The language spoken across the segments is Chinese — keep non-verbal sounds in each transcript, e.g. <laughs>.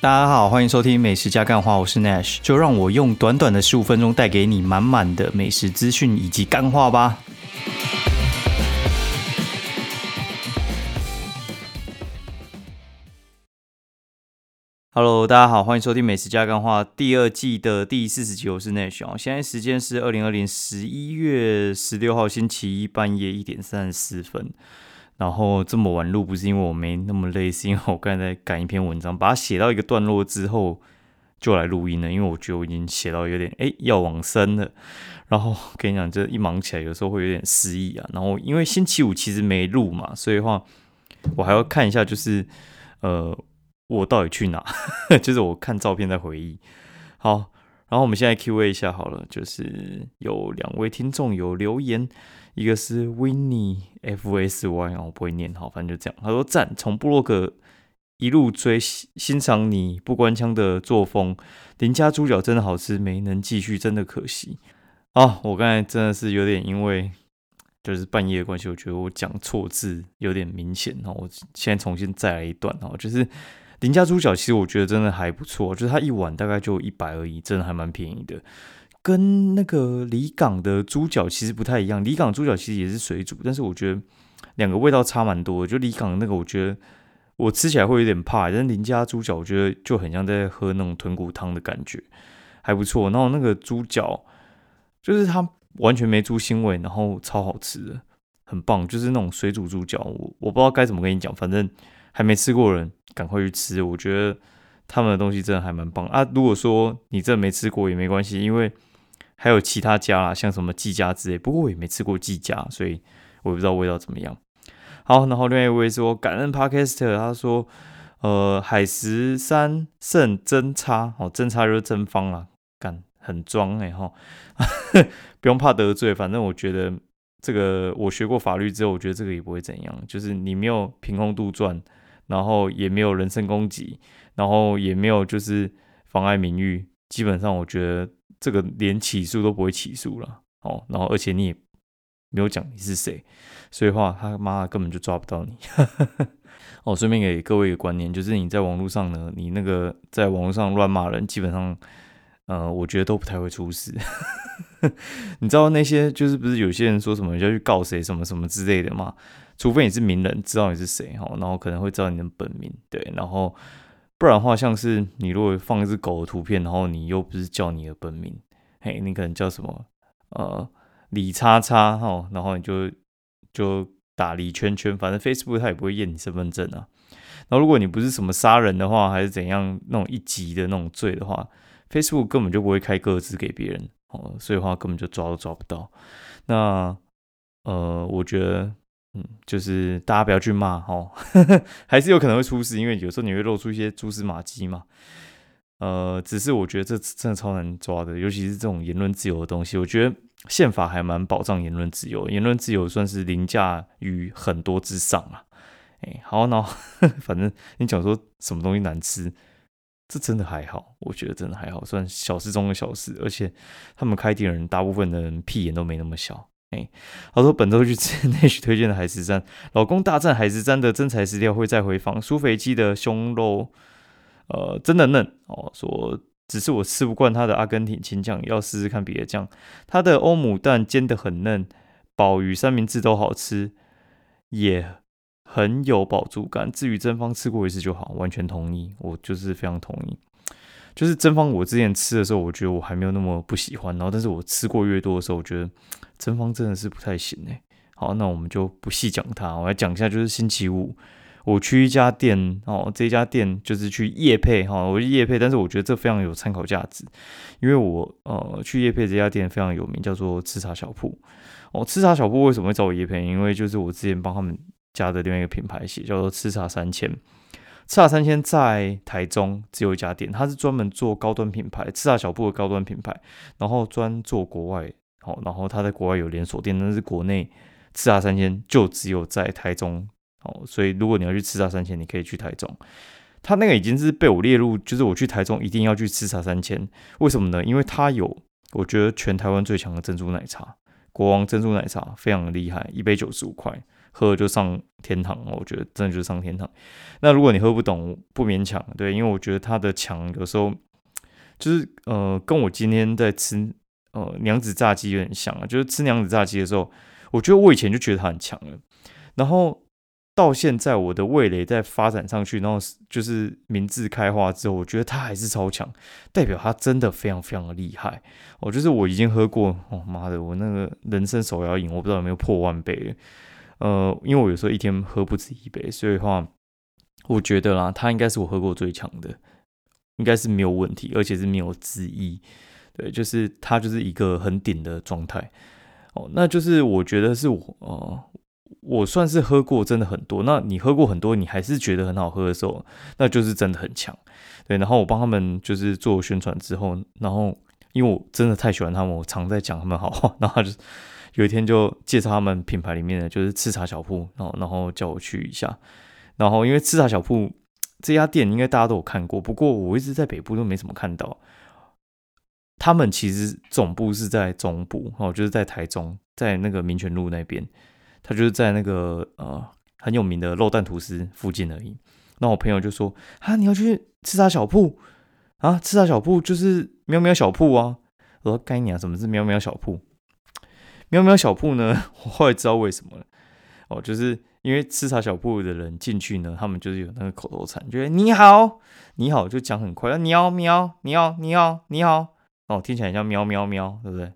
大家好，欢迎收听美食加干话，我是 Nash，就让我用短短的十五分钟带给你满满的美食资讯以及干话吧。Hello，大家好，欢迎收听美食加干话第二季的第四十集，我是 Nash 哦。现在时间是二零二零十一月十六号星期一半夜一点三十四分。然后这么晚录不是因为我没那么累，是因为我刚才在赶一篇文章，把它写到一个段落之后就来录音了。因为我觉得我已经写到有点哎要往生了。然后跟你讲，这一忙起来有时候会有点失忆啊。然后因为星期五其实没录嘛，所以话我还要看一下，就是呃我到底去哪？<laughs> 就是我看照片在回忆。好，然后我们现在 Q&A 一下好了，就是有两位听众有留言。一个是 Winnie F S Y 我不会念好，反正就这样。他说赞，从布洛克一路追欣赏你不关腔的作风，邻家猪脚真的好吃，没能继续，真的可惜。啊，我刚才真的是有点因为就是半夜的关系，我觉得我讲错字有点明显哦。我现在重新再来一段哦，就是邻家猪脚，其实我觉得真的还不错，就是它一碗大概就一百而已，真的还蛮便宜的。跟那个离港的猪脚其实不太一样，离港猪脚其实也是水煮，但是我觉得两个味道差蛮多。就离港那个，我觉得我吃起来会有点怕，但是林家猪脚我觉得就很像在喝那种豚骨汤的感觉，还不错。然后那个猪脚就是它完全没猪腥味，然后超好吃的，很棒。就是那种水煮猪脚，我我不知道该怎么跟你讲，反正还没吃过人赶快去吃，我觉得他们的东西真的还蛮棒啊。如果说你真的没吃过也没关系，因为还有其他家啦，像什么季家之类，不过我也没吃过季家，所以我也不知道味道怎么样。好，然后另外一位说感恩 Podcaster，他说，呃，海石三胜真差，哦，真差就是真方啊，干很装哎哈，<laughs> 不用怕得罪，反正我觉得这个我学过法律之后，我觉得这个也不会怎样，就是你没有凭空杜撰，然后也没有人身攻击，然后也没有就是妨碍名誉，基本上我觉得。这个连起诉都不会起诉了哦，然后而且你也没有讲你是谁，所以话他妈根本就抓不到你 <laughs> 哦。顺便给各位一个观念，就是你在网络上呢，你那个在网络上乱骂人，基本上呃，我觉得都不太会出事。<laughs> 你知道那些就是不是有些人说什么要去告谁什么什么之类的吗？除非你是名人，知道你是谁哈，然后可能会知道你的本名，对，然后。不然的话，像是你如果放一只狗的图片，然后你又不是叫你的本名，嘿，你可能叫什么呃李叉叉哈，然后你就就打李圈圈，反正 Facebook 它也不会验你身份证啊。然后如果你不是什么杀人的话，还是怎样那种一级的那种罪的话，Facebook 根本就不会开个资给别人哦，所以话根本就抓都抓不到。那呃，我觉得。嗯，就是大家不要去骂哦，<laughs> 还是有可能会出事，因为有时候你会露出一些蛛丝马迹嘛。呃，只是我觉得这真的超难抓的，尤其是这种言论自由的东西。我觉得宪法还蛮保障言论自由，言论自由算是凌驾于很多之上啊。哎，好，那 <laughs> 反正你讲说什么东西难吃，这真的还好，我觉得真的还好，算小事中的小事。而且他们开店的人，大部分的人屁眼都没那么小。哎，他说本周去吃 <laughs> 那许推荐的海石山，老公大战海石山的真材实料会再回放，苏肥鸡的胸肉，呃，真的嫩哦。说只是我吃不惯他的阿根廷青酱，要试试看别的酱。他的欧姆蛋煎的很嫩，鲍鱼三明治都好吃，也很有饱足感。至于真方吃过一次就好，完全同意，我就是非常同意。就是真方，我之前吃的时候，我觉得我还没有那么不喜欢，然后但是我吃过越多的时候，我觉得真方真的是不太行哎。好，那我们就不细讲它，我来讲一下，就是星期五我去一家店哦，这家店就是去夜配哈，我去夜配，但是我觉得这非常有参考价值，因为我呃去夜配这家店非常有名，叫做吃茶小铺哦。吃茶小铺为什么会找我夜配？因为就是我之前帮他们家的另外一个品牌写，叫做吃茶三千。吃茶三千在台中只有一家店，它是专门做高端品牌，吃茶小铺的高端品牌，然后专做国外，好，然后它在国外有连锁店，但是国内吃茶三千就只有在台中，哦，所以如果你要去吃茶三千，你可以去台中。它那个已经是被我列入，就是我去台中一定要去吃茶三千，为什么呢？因为它有我觉得全台湾最强的珍珠奶茶，国王珍珠奶茶非常的厉害，一杯九十五块，喝就上天堂，我觉得真的就是上天堂。那如果你喝不懂，不勉强，对，因为我觉得它的强有时候就是呃，跟我今天在吃呃娘子炸鸡有点像啊，就是吃娘子炸鸡的时候，我觉得我以前就觉得它很强了，然后。到现在，我的味蕾在发展上去，然后就是明智开花之后，我觉得它还是超强，代表它真的非常非常的厉害。哦，就是我已经喝过，哦妈的，我那个人生手摇饮，我不知道有没有破万杯。呃，因为我有时候一天喝不止一杯，所以话，我觉得啦，它应该是我喝过最强的，应该是没有问题，而且是没有之一。对，就是它就是一个很顶的状态。哦，那就是我觉得是我，呃。我算是喝过真的很多，那你喝过很多，你还是觉得很好喝的时候，那就是真的很强，对。然后我帮他们就是做宣传之后，然后因为我真的太喜欢他们，我常在讲他们好话，然后就有一天就介绍他们品牌里面的就是吃茶小铺，然后然后叫我去一下，然后因为吃茶小铺这家店应该大家都有看过，不过我一直在北部都没怎么看到，他们其实总部是在中部哦，就是在台中，在那个民权路那边。他就是在那个呃很有名的肉蛋吐司附近而已。那我朋友就说：“啊，你要去吃茶小铺啊？吃茶小铺就是喵喵小铺啊。”我说：“该你啊，什么是喵喵小铺？喵喵小铺呢？<laughs> 我后来知道为什么了。哦，就是因为吃茶小铺的人进去呢，他们就是有那个口头禅，就是你好，你好就讲很快，喵喵，你好，你好，你好，哦，听起来像喵喵喵，对不对？”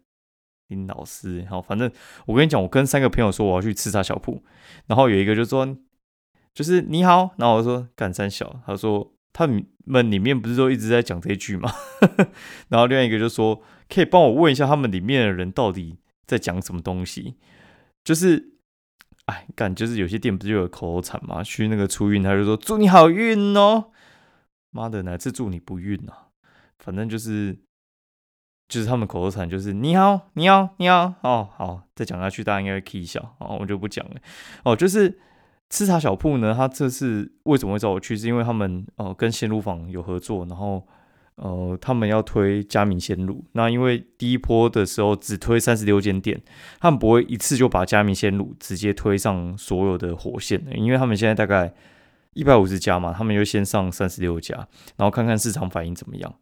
林老师，好，反正我跟你讲，我跟三个朋友说我要去吃茶小铺，然后有一个就说，就是你好，然后我说干三小，他说他们里面不是都一直在讲这句吗？<laughs> 然后另外一个就说，可以帮我问一下他们里面的人到底在讲什么东西？就是，哎，干，就是有些店不是有口头禅吗？去那个出运，他就说祝你好运哦，妈的，哪次祝你不运啊？反正就是。就是他们口头禅，就是你好，你好，你好，哦，好，再讲下去大家应该会 k 笑，哦，我就不讲了，哦，就是吃茶小铺呢，他这次为什么会找我去，是因为他们哦跟鲜乳坊有合作，然后呃他们要推加明鲜乳，那因为第一波的时候只推三十六间店，他们不会一次就把加明鲜乳直接推上所有的火线的，因为他们现在大概一百五十家嘛，他们就先上三十六家，然后看看市场反应怎么样。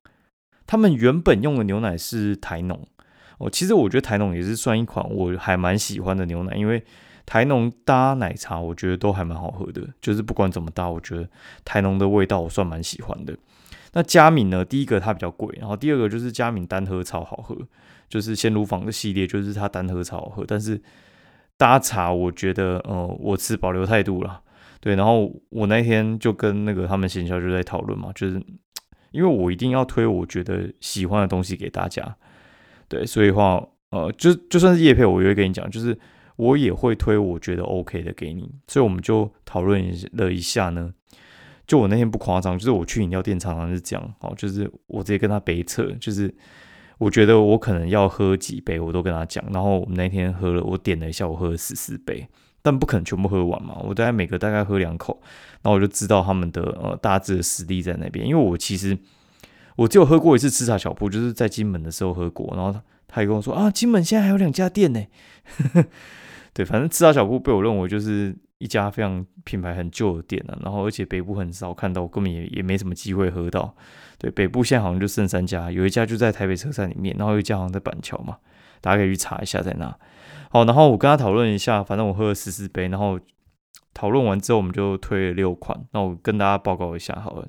他们原本用的牛奶是台农哦，其实我觉得台农也是算一款我还蛮喜欢的牛奶，因为台农搭奶茶我觉得都还蛮好喝的，就是不管怎么搭，我觉得台农的味道我算蛮喜欢的。那佳敏呢，第一个它比较贵，然后第二个就是佳敏单喝超好喝，就是鲜乳坊的系列，就是它单喝超好喝，但是搭茶我觉得呃我持保留态度了，对，然后我那天就跟那个他们行销就在讨论嘛，就是。因为我一定要推我觉得喜欢的东西给大家，对，所以话，呃，就就算是叶配，我也会跟你讲，就是我也会推我觉得 OK 的给你，所以我们就讨论了一下呢。就我那天不夸张，就是我去饮料店常常是这样，哦，就是我直接跟他杯测，就是我觉得我可能要喝几杯，我都跟他讲。然后我们那天喝了，我点了一下，我喝了十四杯。但不可能全部喝完嘛，我大概每个大概喝两口，然后我就知道他们的呃大致的实力在那边。因为我其实我只有喝过一次吃茶小铺，就是在金门的时候喝过，然后他他也跟我说啊，金门现在还有两家店呢。<laughs> 对，反正吃茶小铺被我认为就是一家非常品牌很旧的店了，然后而且北部很少看到，我根本也也没什么机会喝到。对，北部现在好像就剩三家，有一家就在台北车站里面，然后有一家好像在板桥嘛，大家可以去查一下在哪。好，然后我跟他讨论一下，反正我喝了十四杯，然后讨论完之后，我们就推了六款。那我跟大家报告一下，好了，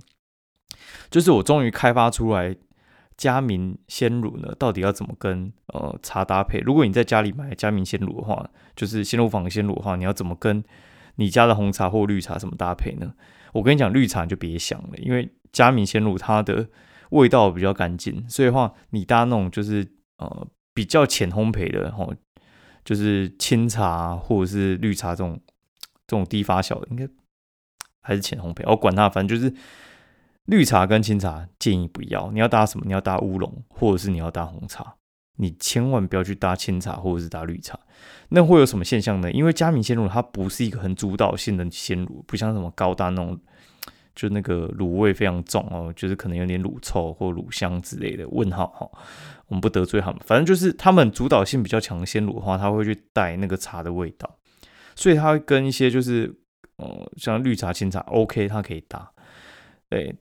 就是我终于开发出来佳明鲜乳呢，到底要怎么跟呃茶搭配？如果你在家里买佳明鲜乳的话，就是鲜乳坊鲜乳的话，你要怎么跟你家的红茶或绿茶怎么搭配呢？我跟你讲，绿茶就别想了，因为佳明鲜乳它的味道比较干净，所以的话你搭那种就是呃比较浅烘焙的吼。就是清茶或者是绿茶这种这种低发酵的，应该还是浅烘焙。我管它，反正就是绿茶跟清茶建议不要。你要搭什么？你要搭乌龙，或者是你要搭红茶。你千万不要去搭清茶或者是搭绿茶。那会有什么现象呢？因为加明鲜乳它不是一个很主导性的鲜乳，不像什么高大那种。就那个卤味非常重哦，就是可能有点卤臭或卤香之类的。问号哈，我们不得罪他们。反正就是他们主导性比较强的鲜乳的话，它会去带那个茶的味道。所以它跟一些就是呃像绿茶、清茶，OK，它可以搭。对，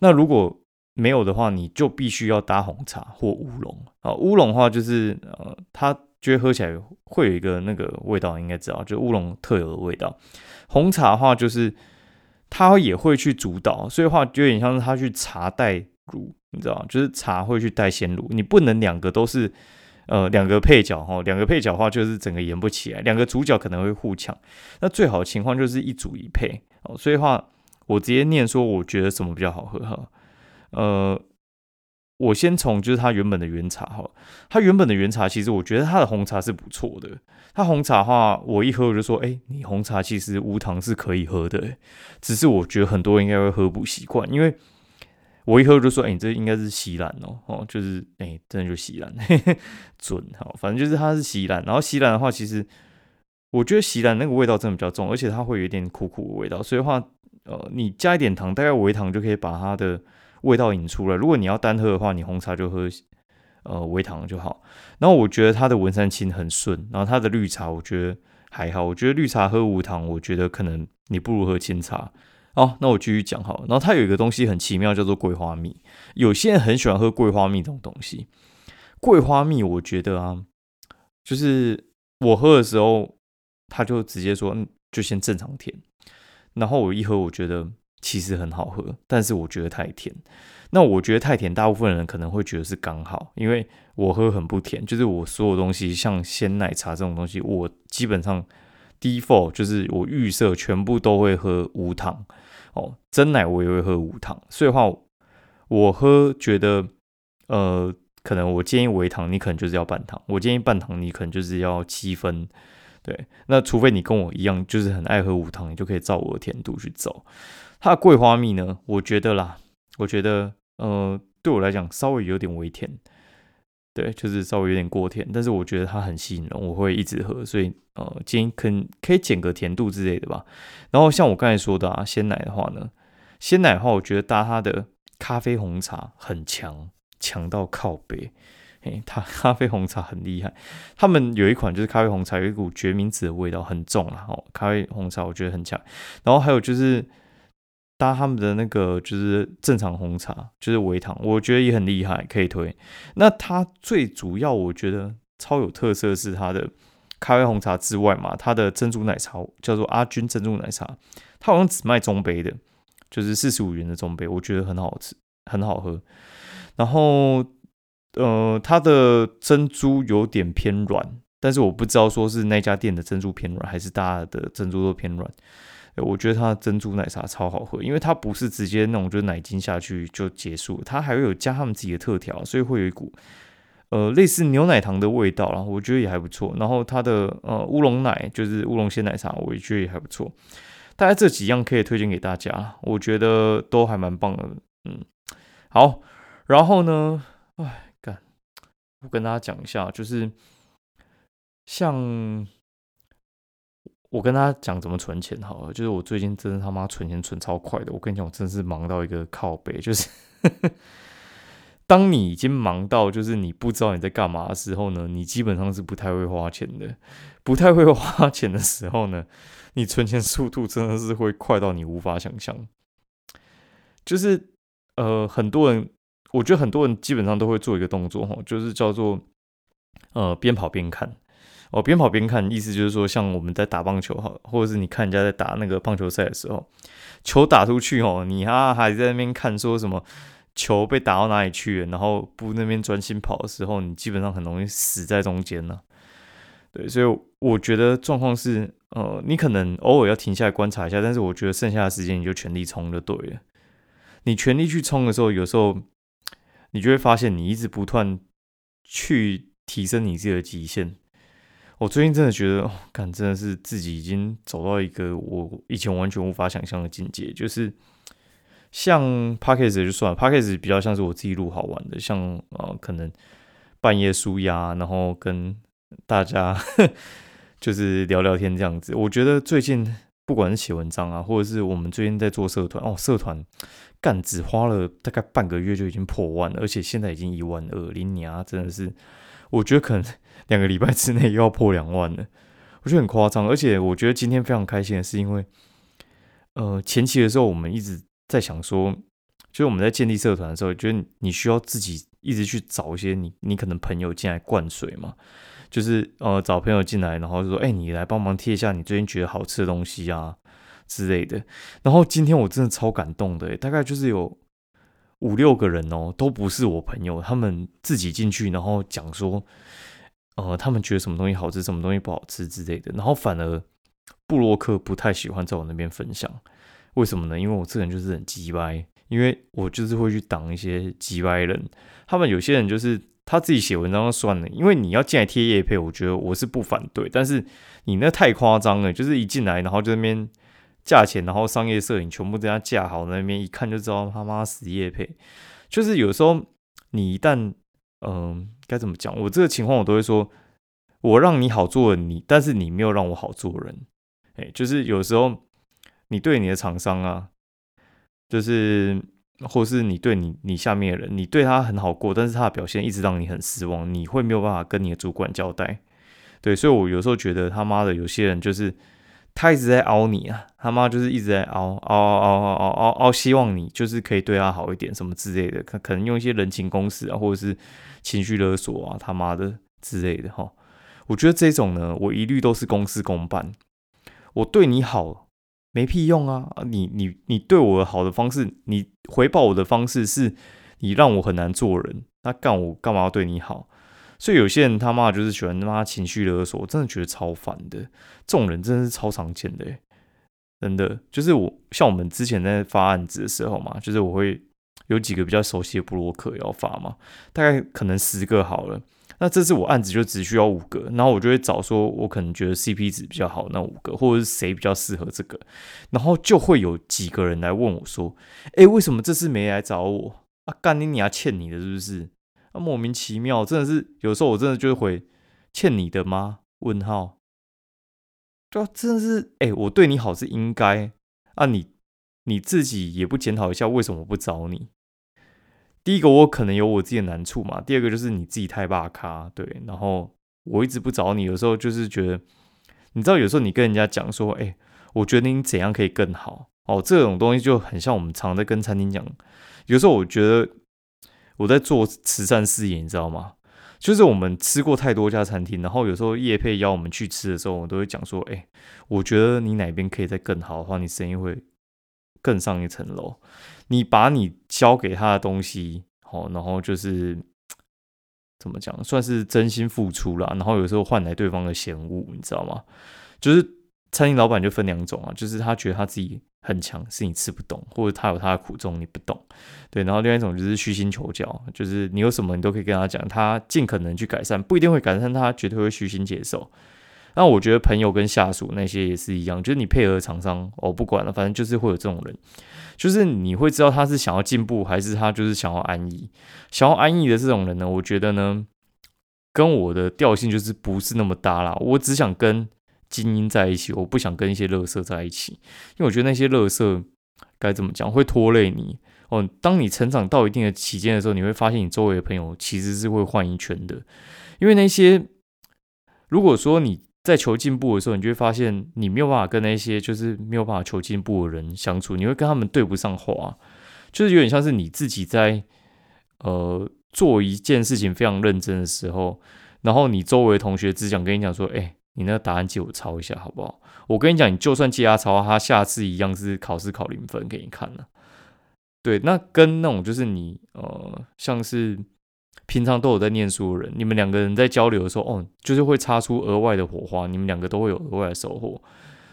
那如果没有的话，你就必须要搭红茶或乌龙啊。乌龙的话就是呃，它觉得喝起来会有一个那个味道，应该知道，就乌龙特有的味道。红茶的话就是它也会去主导，所以话就有点像是它去茶带乳，你知道就是茶会去带鲜乳，你不能两个都是呃两个配角哈，两个配角的话就是整个演不起来，两个主角可能会互抢。那最好的情况就是一组一配哦。所以话我直接念说，我觉得什么比较好喝哈。呃，我先从就是它原本的原茶哈，它原本的原茶其实我觉得它的红茶是不错的。它红茶的话，我一喝我就说，哎，你红茶其实无糖是可以喝的，只是我觉得很多人应该会喝不习惯，因为我一喝就说，哎，你这应该是西兰哦，哦，就是哎，真的就西兰，<laughs> 准好，反正就是它是西兰。然后西兰的话，其实我觉得西兰那个味道真的比较重，而且它会有一点苦苦的味道，所以话，呃，你加一点糖，大概微糖就可以把它的。味道引出来。如果你要单喝的话，你红茶就喝呃微糖就好。然后我觉得它的文山青很顺，然后它的绿茶我觉得还好。我觉得绿茶喝无糖，我觉得可能你不如喝清茶。哦，那我继续讲好。然后它有一个东西很奇妙，叫做桂花蜜。有些人很喜欢喝桂花蜜这种东西。桂花蜜我觉得啊，就是我喝的时候，他就直接说，嗯，就先正常甜。然后我一喝，我觉得。其实很好喝，但是我觉得太甜。那我觉得太甜，大部分人可能会觉得是刚好，因为我喝很不甜，就是我所有东西，像鲜奶茶这种东西，我基本上 default 就是我预设全部都会喝无糖哦，真奶我也会喝无糖。所以话，我喝觉得，呃，可能我建议微糖，你可能就是要半糖；我建议半糖，你可能就是要七分。对，那除非你跟我一样，就是很爱喝无糖，你就可以照我的甜度去走。它的桂花蜜呢？我觉得啦，我觉得呃，对我来讲稍微有点微甜，对，就是稍微有点过甜。但是我觉得它很吸引人，我会一直喝。所以呃，建议可可以减个甜度之类的吧。然后像我刚才说的啊，鲜奶的话呢，鲜奶的话，我觉得搭它的咖啡红茶很强，强到靠背。嘿，它 <laughs> 咖啡红茶很厉害。他们有一款就是咖啡红茶，有一股决明子的味道，很重啊。哦，咖啡红茶我觉得很强。然后还有就是。搭他们的那个就是正常红茶，就是微糖，我觉得也很厉害，可以推。那它最主要我觉得超有特色是它的咖啡红茶之外嘛，它的珍珠奶茶叫做阿君珍珠奶茶，它好像只卖中杯的，就是四十五元的中杯，我觉得很好吃，很好喝。然后呃，它的珍珠有点偏软，但是我不知道说是那家店的珍珠偏软，还是大家的珍珠都偏软。我觉得它的珍珠奶茶超好喝，因为它不是直接那种就是奶精下去就结束，它还会有加他们自己的特调，所以会有一股呃类似牛奶糖的味道然后我觉得也还不错。然后它的呃乌龙奶就是乌龙鲜奶茶，我也觉得也还不错。大概这几样可以推荐给大家，我觉得都还蛮棒的。嗯，好，然后呢，哎，干，我跟大家讲一下，就是像。我跟他讲怎么存钱好了，就是我最近真的他妈存钱存超快的。我跟你讲，我真是忙到一个靠背，就是 <laughs> 当你已经忙到就是你不知道你在干嘛的时候呢，你基本上是不太会花钱的。不太会花钱的时候呢，你存钱速度真的是会快到你无法想象。就是呃，很多人，我觉得很多人基本上都会做一个动作哈，就是叫做呃边跑边看。哦，边跑边看，意思就是说，像我们在打棒球哈，或者是你看人家在打那个棒球赛的时候，球打出去哦，你哈还在那边看，说什么球被打到哪里去了，然后不那边专心跑的时候，你基本上很容易死在中间呢。对，所以我觉得状况是，呃，你可能偶尔要停下来观察一下，但是我觉得剩下的时间你就全力冲就对了。你全力去冲的时候，有时候你就会发现，你一直不断去提升你自己的极限。我最近真的觉得，感真的是自己已经走到一个我以前完全无法想象的境界。就是像 p a c k a g e 就算了 p a c k a g e 比较像是我自己录好玩的，像呃可能半夜舒压，然后跟大家 <laughs> 就是聊聊天这样子。我觉得最近不管是写文章啊，或者是我们最近在做社团哦，社团干只花了大概半个月就已经破万了，而且现在已经一万二，零年啊，真的是。我觉得可能两个礼拜之内又要破两万了，我觉得很夸张。而且我觉得今天非常开心的是，因为呃前期的时候我们一直在想说，就是我们在建立社团的时候，觉得你需要自己一直去找一些你你可能朋友进来灌水嘛，就是呃找朋友进来，然后就说，哎，你来帮忙贴一下你最近觉得好吃的东西啊之类的。然后今天我真的超感动的，大概就是有。五六个人哦，都不是我朋友，他们自己进去，然后讲说，呃，他们觉得什么东西好吃，什么东西不好吃之类的。然后反而布洛克不太喜欢在我那边分享，为什么呢？因为我这个人就是很急歪，因为我就是会去挡一些急歪人。他们有些人就是他自己写文章算了，因为你要进来贴叶配，我觉得我是不反对，但是你那太夸张了，就是一进来然后就那边。价钱，然后商业摄影全部都要架好，那边一看就知道他妈死业配。就是有时候你一旦，嗯，该怎么讲？我这个情况我都会说，我让你好做你，但是你没有让我好做人。哎，就是有时候你对你的厂商啊，就是或是你对你你下面的人，你对他很好过，但是他的表现一直让你很失望，你会没有办法跟你的主管交代。对，所以我有时候觉得他妈的有些人就是。他一直在凹你啊，他妈就是一直在凹凹凹凹凹凹凹，希望你就是可以对他好一点什么之类的，可可能用一些人情公式啊，或者是情绪勒索啊，他妈的之类的哈。我觉得这种呢，我一律都是公事公办。我对你好没屁用啊！你你你对我好的方式，你回报我的方式是你让我很难做人，那干我干嘛要对你好？所以有些人他妈就是喜欢他妈情绪勒索，我真的觉得超烦的。这种人真的是超常见的，真的就是我像我们之前在发案子的时候嘛，就是我会有几个比较熟悉的布洛克要发嘛，大概可能十个好了。那这次我案子就只需要五个，然后我就会找说我可能觉得 CP 值比较好那五个，或者是谁比较适合这个，然后就会有几个人来问我说：“哎，为什么这次没来找我？啊，干你你要欠你的是不是？”莫名其妙，真的是有时候我真的就会欠你的吗？问号，对，真的是哎，我对你好是应该啊，你你自己也不检讨一下，为什么不找你？第一个我可能有我自己的难处嘛，第二个就是你自己太霸咖，对，然后我一直不找你，有时候就是觉得，你知道，有时候你跟人家讲说，哎，我觉得你怎样可以更好哦，这种东西就很像我们常在跟餐厅讲，有时候我觉得。我在做慈善事业，你知道吗？就是我们吃过太多家餐厅，然后有时候叶佩邀我们去吃的时候，我们都会讲说：“哎，我觉得你哪边可以再更好的话，你生意会更上一层楼。你把你交给他的东西，好，然后就是怎么讲，算是真心付出了，然后有时候换来对方的嫌恶，你知道吗？就是餐厅老板就分两种啊，就是他觉得他自己。很强是你吃不懂，或者他有他的苦衷你不懂，对。然后另外一种就是虚心求教，就是你有什么你都可以跟他讲，他尽可能去改善，不一定会改善，他绝对会虚心接受。那我觉得朋友跟下属那些也是一样，就是你配合厂商，我不管了，反正就是会有这种人，就是你会知道他是想要进步，还是他就是想要安逸。想要安逸的这种人呢，我觉得呢，跟我的调性就是不是那么搭啦。我只想跟。精英在一起，我不想跟一些乐色在一起，因为我觉得那些乐色该怎么讲会拖累你哦。当你成长到一定的期间的时候，你会发现你周围的朋友其实是会换一圈的，因为那些如果说你在求进步的时候，你就会发现你没有办法跟那些就是没有办法求进步的人相处，你会跟他们对不上话，就是有点像是你自己在呃做一件事情非常认真的时候，然后你周围同学只想跟你讲说，哎。你那个答案借我抄一下好不好？我跟你讲，你就算借他抄，他下次一样是考试考零分给你看了。对，那跟那种就是你呃，像是平常都有在念书的人，你们两个人在交流的时候，哦，就是会擦出额外的火花，你们两个都会有额外的收获。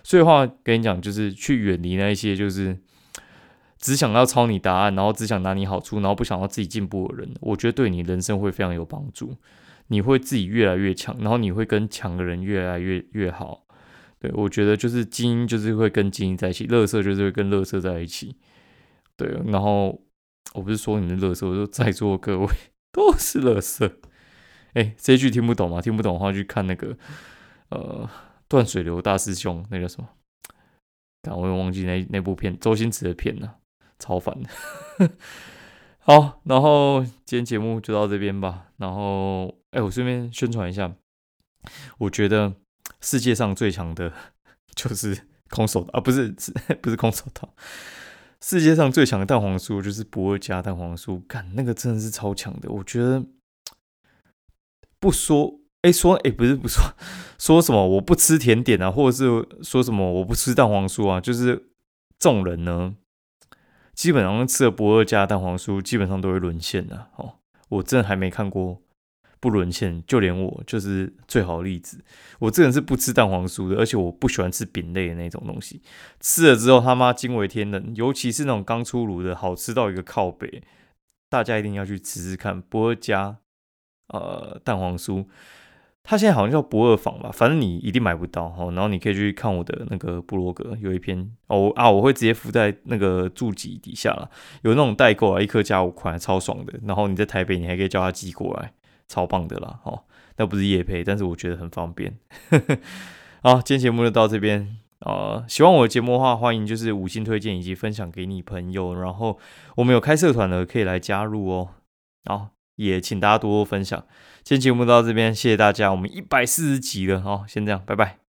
所以话跟你讲，就是去远离那一些就是只想要抄你答案，然后只想拿你好处，然后不想要自己进步的人，我觉得对你人生会非常有帮助。你会自己越来越强，然后你会跟强的人越来越越好。对我觉得就是精英就是会跟精英在一起，乐色就是会跟乐色在一起。对，然后我不是说你们乐色，我说在座各位 <laughs> 都是乐色。哎，这句听不懂吗？听不懂的话去看那个呃断水流大师兄，那个什么？但我也忘记那那部片，周星驰的片了，超烦的。好，然后今天节目就到这边吧。然后，哎，我顺便宣传一下，我觉得世界上最强的就是空手啊，不是不是空手道，世界上最强的蛋黄酥就是不二家蛋黄酥，干那个真的是超强的，我觉得不说哎说哎不是不说说什么我不吃甜点啊，或者是说什么我不吃蛋黄酥啊，就是众人呢。基本上吃了不二家蛋黄酥，基本上都会沦陷的哦。我真的还没看过不沦陷，就连我就是最好的例子。我这人是不吃蛋黄酥的，而且我不喜欢吃饼类的那种东西。吃了之后他妈惊为天人，尤其是那种刚出炉的，好吃到一个靠北，大家一定要去吃吃看不二家呃蛋黄酥。他现在好像叫不二坊吧，反正你一定买不到哈。然后你可以去看我的那个部落格，有一篇哦啊，我会直接附在那个注记底下了。有那种代购啊，一颗加五块，超爽的。然后你在台北，你还可以叫他寄过来，超棒的啦。哦，那不是夜配，但是我觉得很方便。<laughs> 好，今天节目就到这边啊。喜欢我的节目的话，欢迎就是五星推荐以及分享给你朋友。然后我们有开社团的，可以来加入哦。好。也请大家多多分享。今天节目到这边，谢谢大家。我们一百四十集了，好，先这样，拜拜。